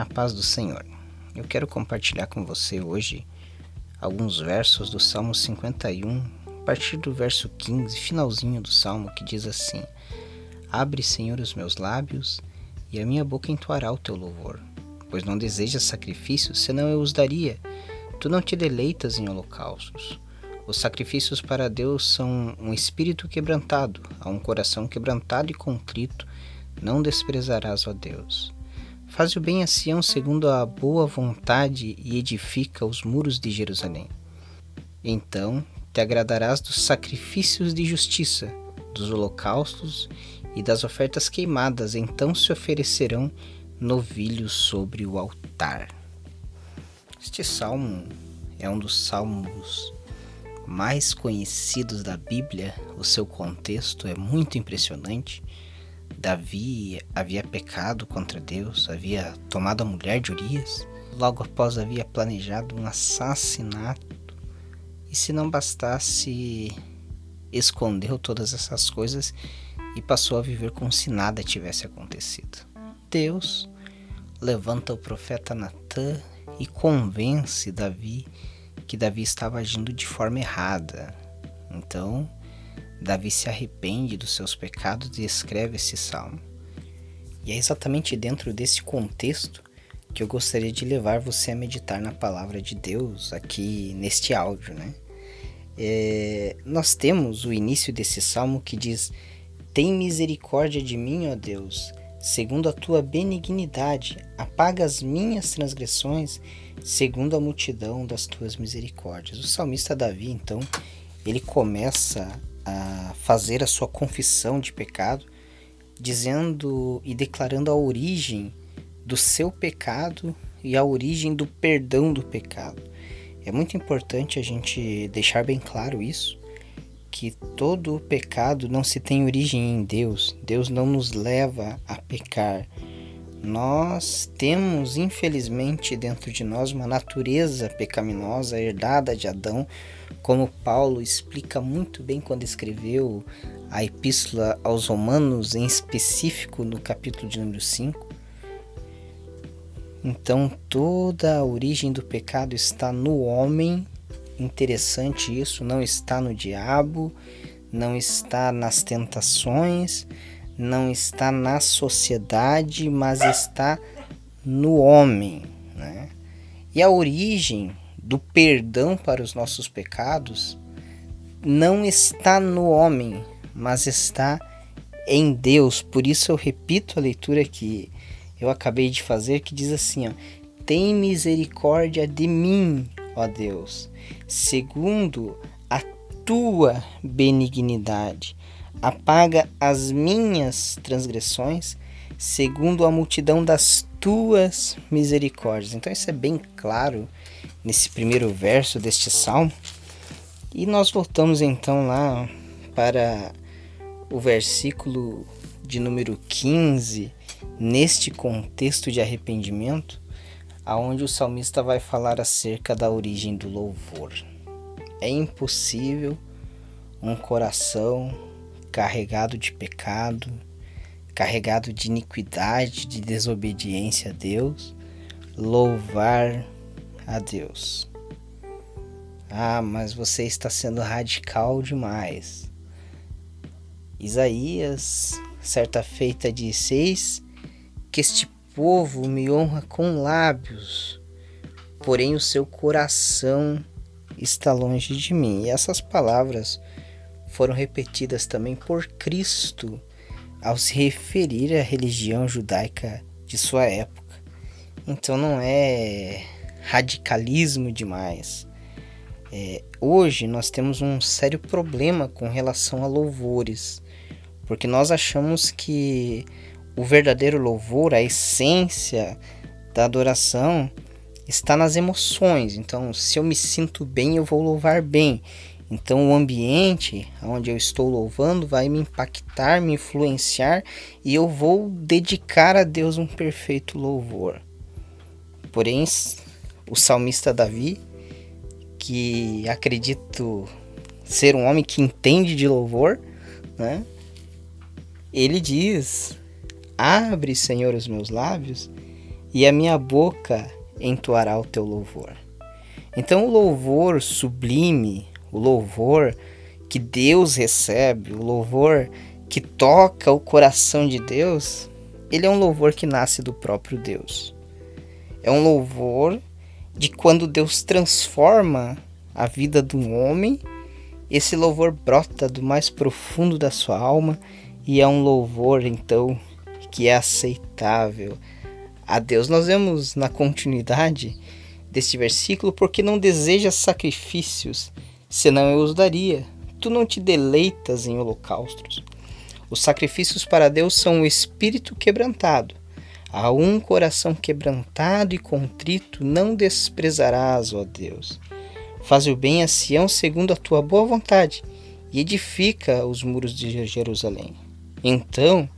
A paz do Senhor. Eu quero compartilhar com você hoje alguns versos do Salmo 51, a partir do verso 15, finalzinho do salmo, que diz assim: Abre, Senhor, os meus lábios, e a minha boca entoará o teu louvor. Pois não desejas sacrifícios, senão eu os daria. Tu não te deleitas em holocaustos. Os sacrifícios para Deus são um espírito quebrantado, a um coração quebrantado e contrito, não desprezarás, ó Deus. Faz o bem a Sião segundo a boa vontade e edifica os muros de Jerusalém. Então te agradarás dos sacrifícios de justiça, dos holocaustos e das ofertas queimadas, então se oferecerão novilhos sobre o altar. Este salmo é um dos salmos mais conhecidos da Bíblia, o seu contexto é muito impressionante. Davi havia pecado contra Deus, havia tomado a mulher de Urias, logo após havia planejado um assassinato, e se não bastasse, escondeu todas essas coisas e passou a viver como se nada tivesse acontecido. Deus levanta o profeta Natã e convence Davi que Davi estava agindo de forma errada. Então, Davi se arrepende dos seus pecados e escreve esse salmo. E é exatamente dentro desse contexto que eu gostaria de levar você a meditar na palavra de Deus aqui neste áudio, né? É, nós temos o início desse salmo que diz: Tem misericórdia de mim, ó Deus, segundo a tua benignidade, apaga as minhas transgressões, segundo a multidão das tuas misericórdias. O salmista Davi, então, ele começa a fazer a sua confissão de pecado, dizendo e declarando a origem do seu pecado e a origem do perdão do pecado. É muito importante a gente deixar bem claro isso, que todo pecado não se tem origem em Deus. Deus não nos leva a pecar. Nós temos, infelizmente, dentro de nós uma natureza pecaminosa herdada de Adão, como Paulo explica muito bem quando escreveu a Epístola aos Romanos, em específico no capítulo de número 5. Então, toda a origem do pecado está no homem. Interessante isso, não está no diabo, não está nas tentações, não está na sociedade, mas está no homem. Né? E a origem do perdão para os nossos pecados não está no homem, mas está em Deus. Por isso eu repito a leitura que eu acabei de fazer, que diz assim: ó, Tem misericórdia de mim, ó Deus, segundo a tua benignidade. Apaga as minhas transgressões, segundo a multidão das tuas misericórdias. Então isso é bem claro nesse primeiro verso deste salmo. E nós voltamos então lá para o versículo de número 15, neste contexto de arrependimento, aonde o salmista vai falar acerca da origem do louvor. É impossível um coração carregado de pecado, carregado de iniquidade, de desobediência a Deus, louvar a Deus. Ah, mas você está sendo radical demais. Isaías, certa feita, Eis que este povo me honra com lábios, porém o seu coração está longe de mim. E essas palavras foram repetidas também por Cristo ao se referir à religião judaica de sua época. Então não é radicalismo demais. É, hoje nós temos um sério problema com relação a louvores, porque nós achamos que o verdadeiro louvor, a essência da adoração, está nas emoções. Então, se eu me sinto bem, eu vou louvar bem. Então, o ambiente onde eu estou louvando vai me impactar, me influenciar e eu vou dedicar a Deus um perfeito louvor. Porém, o salmista Davi, que acredito ser um homem que entende de louvor, né? Ele diz: Abre, Senhor, os meus lábios, e a minha boca entoará o teu louvor. Então, o louvor sublime, o louvor que Deus recebe, o louvor que toca o coração de Deus, ele é um louvor que nasce do próprio Deus. É um louvor de quando Deus transforma a vida de um homem, esse louvor brota do mais profundo da sua alma e é um louvor então que é aceitável a Deus. Nós vemos na continuidade deste versículo, porque não desejas sacrifícios, senão eu os daria. Tu não te deleitas em holocaustos. Os sacrifícios para Deus são o espírito quebrantado. A um coração quebrantado e contrito não desprezarás, ó Deus. Faz o bem a Sião segundo a tua boa vontade e edifica os muros de Jerusalém. Então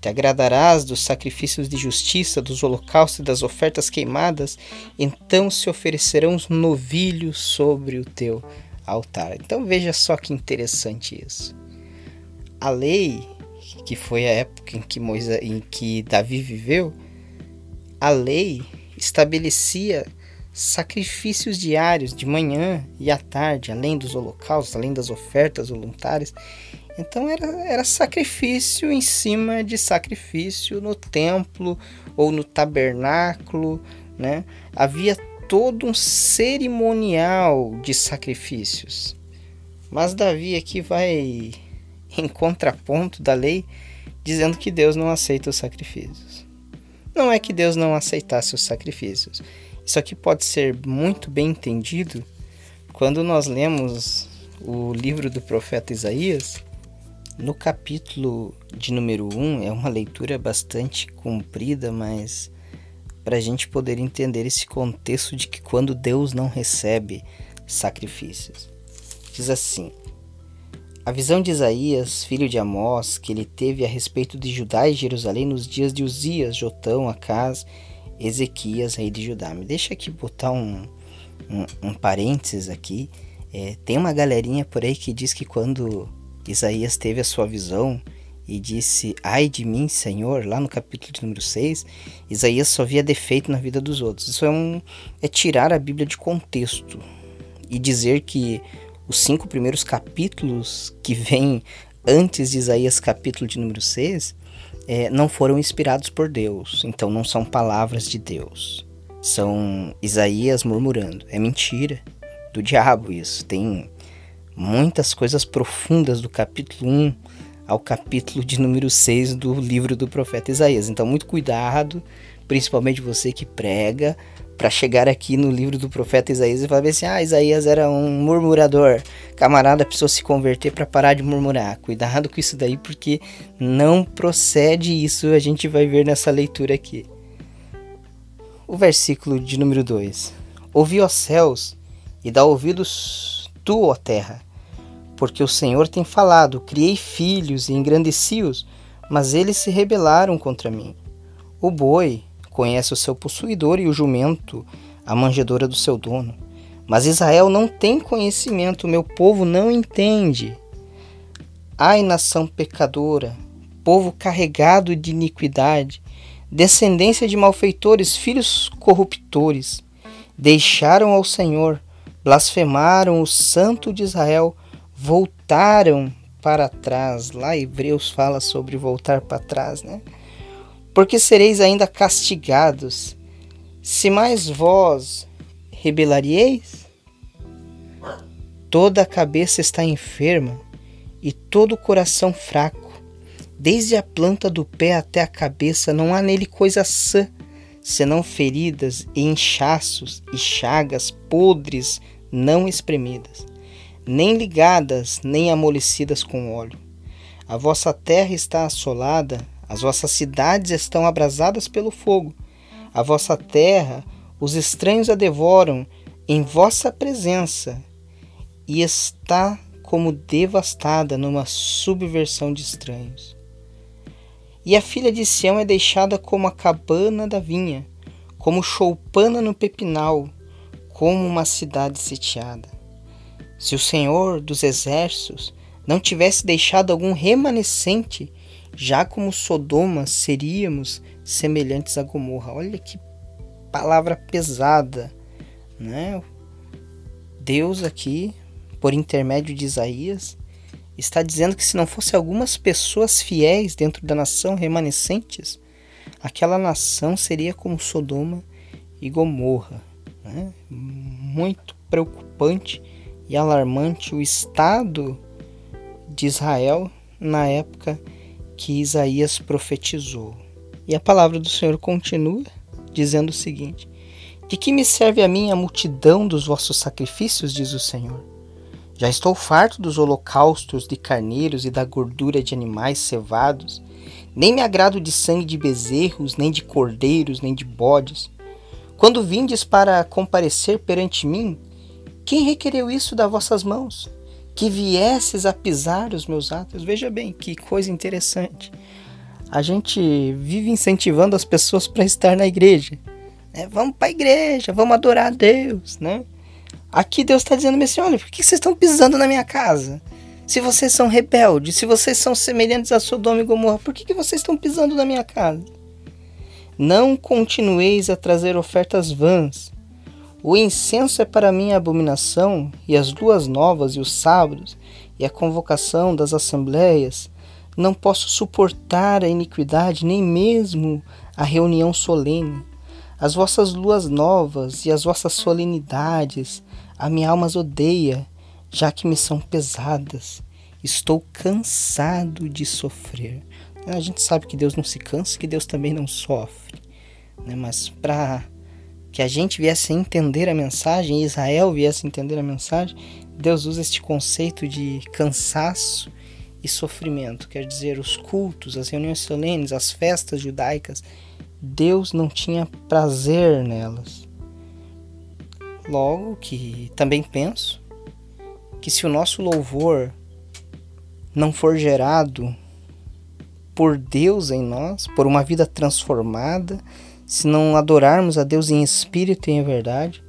te agradarás dos sacrifícios de justiça, dos holocaustos e das ofertas queimadas, então se oferecerão os novilhos sobre o teu altar. Então veja só que interessante isso. A lei que foi a época em que, Moisés, em que Davi viveu, a lei estabelecia sacrifícios diários de manhã e à tarde, além dos holocaustos, além das ofertas voluntárias. Então era, era sacrifício em cima de sacrifício no templo ou no tabernáculo, né? Havia todo um cerimonial de sacrifícios. Mas Davi aqui vai em contraponto da lei, dizendo que Deus não aceita os sacrifícios. Não é que Deus não aceitasse os sacrifícios. Isso aqui pode ser muito bem entendido quando nós lemos o livro do profeta Isaías. No capítulo de número 1, é uma leitura bastante comprida, mas para a gente poder entender esse contexto de que quando Deus não recebe sacrifícios. Diz assim: a visão de Isaías, filho de Amós, que ele teve a respeito de Judá e Jerusalém nos dias de Uzias, Jotão, Acás, Ezequias, rei de Judá. Me deixa aqui botar um, um, um parênteses aqui. É, tem uma galerinha por aí que diz que quando Isaías teve a sua visão e disse, ai de mim, Senhor, lá no capítulo de número 6, Isaías só via defeito na vida dos outros. Isso é, um, é tirar a Bíblia de contexto e dizer que os cinco primeiros capítulos que vêm antes de Isaías capítulo de número 6 é, não foram inspirados por Deus, então não são palavras de Deus. São Isaías murmurando. É mentira do diabo isso. Tem muitas coisas profundas do capítulo 1 ao capítulo de número 6 do livro do profeta Isaías. Então, muito cuidado, principalmente você que prega, para chegar aqui no livro do profeta Isaías e falar assim: ah, Isaías era um murmurador. Camarada precisou se converter para parar de murmurar. Cuidado com isso daí, porque não procede isso, a gente vai ver nessa leitura aqui. O versículo de número 2: Ouvi, os céus, e dá ouvidos tu, ó terra, porque o Senhor tem falado: criei filhos e engrandeci-os, mas eles se rebelaram contra mim. O boi, conhece o seu possuidor e o jumento, a manjedora do seu dono. Mas Israel não tem conhecimento, meu povo não entende. Ai, nação pecadora, povo carregado de iniquidade, descendência de malfeitores, filhos corruptores, deixaram ao Senhor, blasfemaram o Santo de Israel, voltaram para trás. Lá Hebreus fala sobre voltar para trás, né? Porque sereis ainda castigados, se mais vós rebelareis? Toda a cabeça está enferma e todo o coração fraco. Desde a planta do pé até a cabeça não há nele coisa sã, senão feridas e inchaços e chagas podres não espremidas, nem ligadas nem amolecidas com óleo. A vossa terra está assolada, as vossas cidades estão abrasadas pelo fogo. A vossa terra, os estranhos a devoram em vossa presença e está como devastada numa subversão de estranhos. E a filha de Sião é deixada como a cabana da vinha, como choupana no pepinal, como uma cidade sitiada. Se o Senhor dos exércitos não tivesse deixado algum remanescente já como Sodoma seríamos semelhantes a Gomorra. Olha que palavra pesada, né? Deus aqui, por intermédio de Isaías, está dizendo que se não fosse algumas pessoas fiéis dentro da nação remanescentes, aquela nação seria como Sodoma e Gomorra. Né? Muito preocupante e alarmante o estado de Israel na época que Isaías profetizou. E a palavra do Senhor continua dizendo o seguinte: De que me serve a mim a multidão dos vossos sacrifícios, diz o Senhor? Já estou farto dos holocaustos de carneiros e da gordura de animais cevados. Nem me agrado de sangue de bezerros, nem de cordeiros, nem de bodes. Quando vindes para comparecer perante mim, quem requereu isso das vossas mãos? Que viesses a pisar os meus atos? Veja bem, que coisa interessante. A gente vive incentivando as pessoas para estar na igreja. É, vamos para a igreja, vamos adorar a Deus, né? Aqui Deus está dizendo assim: olha, por que vocês estão pisando na minha casa? Se vocês são rebeldes, se vocês são semelhantes a Sodoma e Gomorra, por que, que vocês estão pisando na minha casa? Não continueis a trazer ofertas vãs. O incenso é para mim a abominação, e as luas novas e os sábados, e a convocação das assembleias. Não posso suportar a iniquidade, nem mesmo a reunião solene. As vossas luas novas e as vossas solenidades, a minha alma as odeia, já que me são pesadas. Estou cansado de sofrer. A gente sabe que Deus não se cansa, que Deus também não sofre. Né? Mas para que a gente viesse a entender a mensagem, Israel viesse a entender a mensagem, Deus usa este conceito de cansaço e sofrimento. Quer dizer, os cultos, as reuniões solenes, as festas judaicas Deus não tinha prazer nelas. Logo que também penso que se o nosso louvor não for gerado por Deus em nós, por uma vida transformada, se não adorarmos a Deus em espírito e em verdade,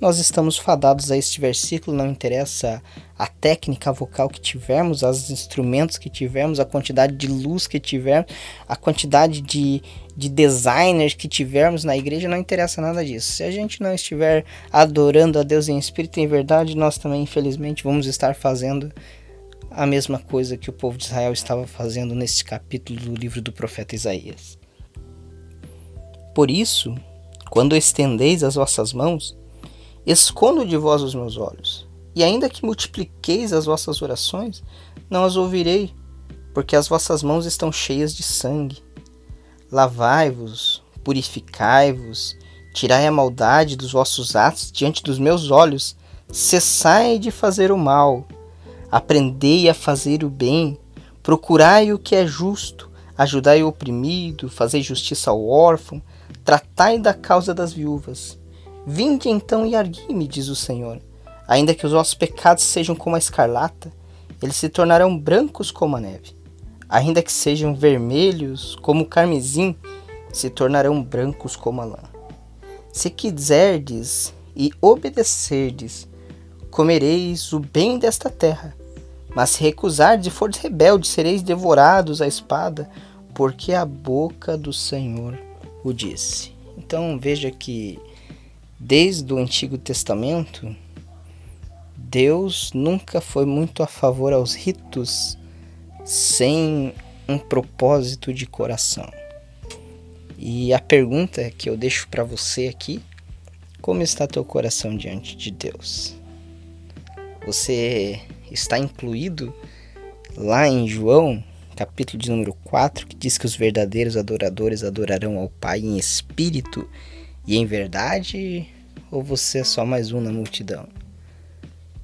nós estamos fadados a este versículo, não interessa a técnica vocal que tivermos, os instrumentos que tivermos, a quantidade de luz que tivermos, a quantidade de, de designers que tivermos na igreja, não interessa nada disso. Se a gente não estiver adorando a Deus em espírito e em verdade, nós também, infelizmente, vamos estar fazendo a mesma coisa que o povo de Israel estava fazendo neste capítulo do livro do profeta Isaías. Por isso, quando estendeis as vossas mãos, Escondo de vós os meus olhos, e ainda que multipliqueis as vossas orações, não as ouvirei, porque as vossas mãos estão cheias de sangue. Lavai-vos, purificai-vos, tirai a maldade dos vossos atos diante dos meus olhos, cessai de fazer o mal, aprendei a fazer o bem, procurai o que é justo, ajudai o oprimido, fazei justiça ao órfão, tratai da causa das viúvas. Vinde então e argui-me, diz o Senhor. Ainda que os vossos pecados sejam como a escarlata, eles se tornarão brancos como a neve. Ainda que sejam vermelhos como o carmesim, se tornarão brancos como a lã. Se quiserdes e obedecerdes, comereis o bem desta terra. Mas se recusardes e fordes rebeldes, sereis devorados à espada, porque a boca do Senhor o disse. Então veja que Desde o Antigo Testamento, Deus nunca foi muito a favor aos ritos sem um propósito de coração. E a pergunta que eu deixo para você aqui: como está teu coração diante de Deus? Você está incluído lá em João, capítulo de número 4, que diz que os verdadeiros adoradores adorarão ao Pai em espírito e em verdade, ou você é só mais um na multidão?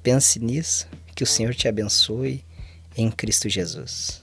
Pense nisso, que o Senhor te abençoe em Cristo Jesus.